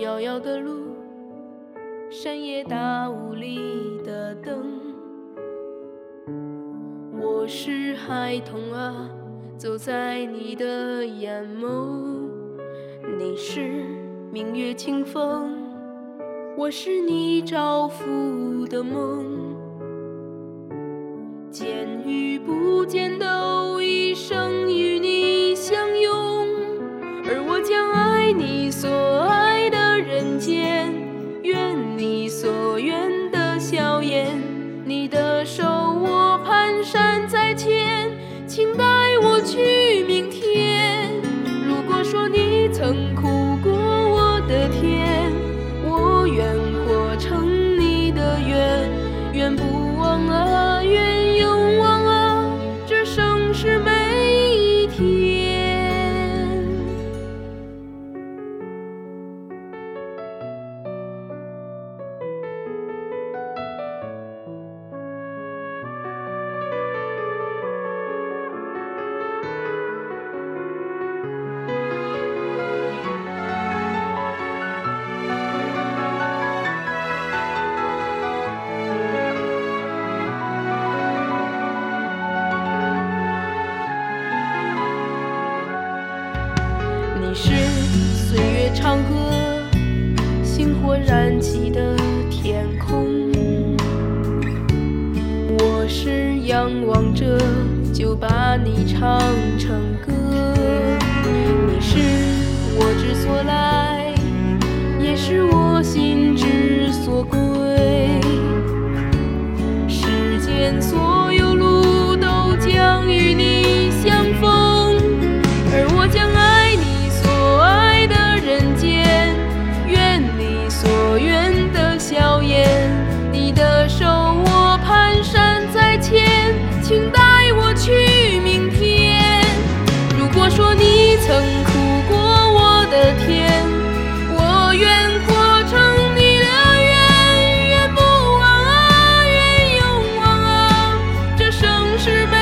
遥遥的路，深夜大雾里的灯。我是孩童啊，走在你的眼眸。你是明月清风，我是你照拂的梦。见与不见，都曾哭过我的甜，我愿活成你的愿，愿不忘啊，你是岁月长河，星火燃起的天空。我是仰望着就把你唱是被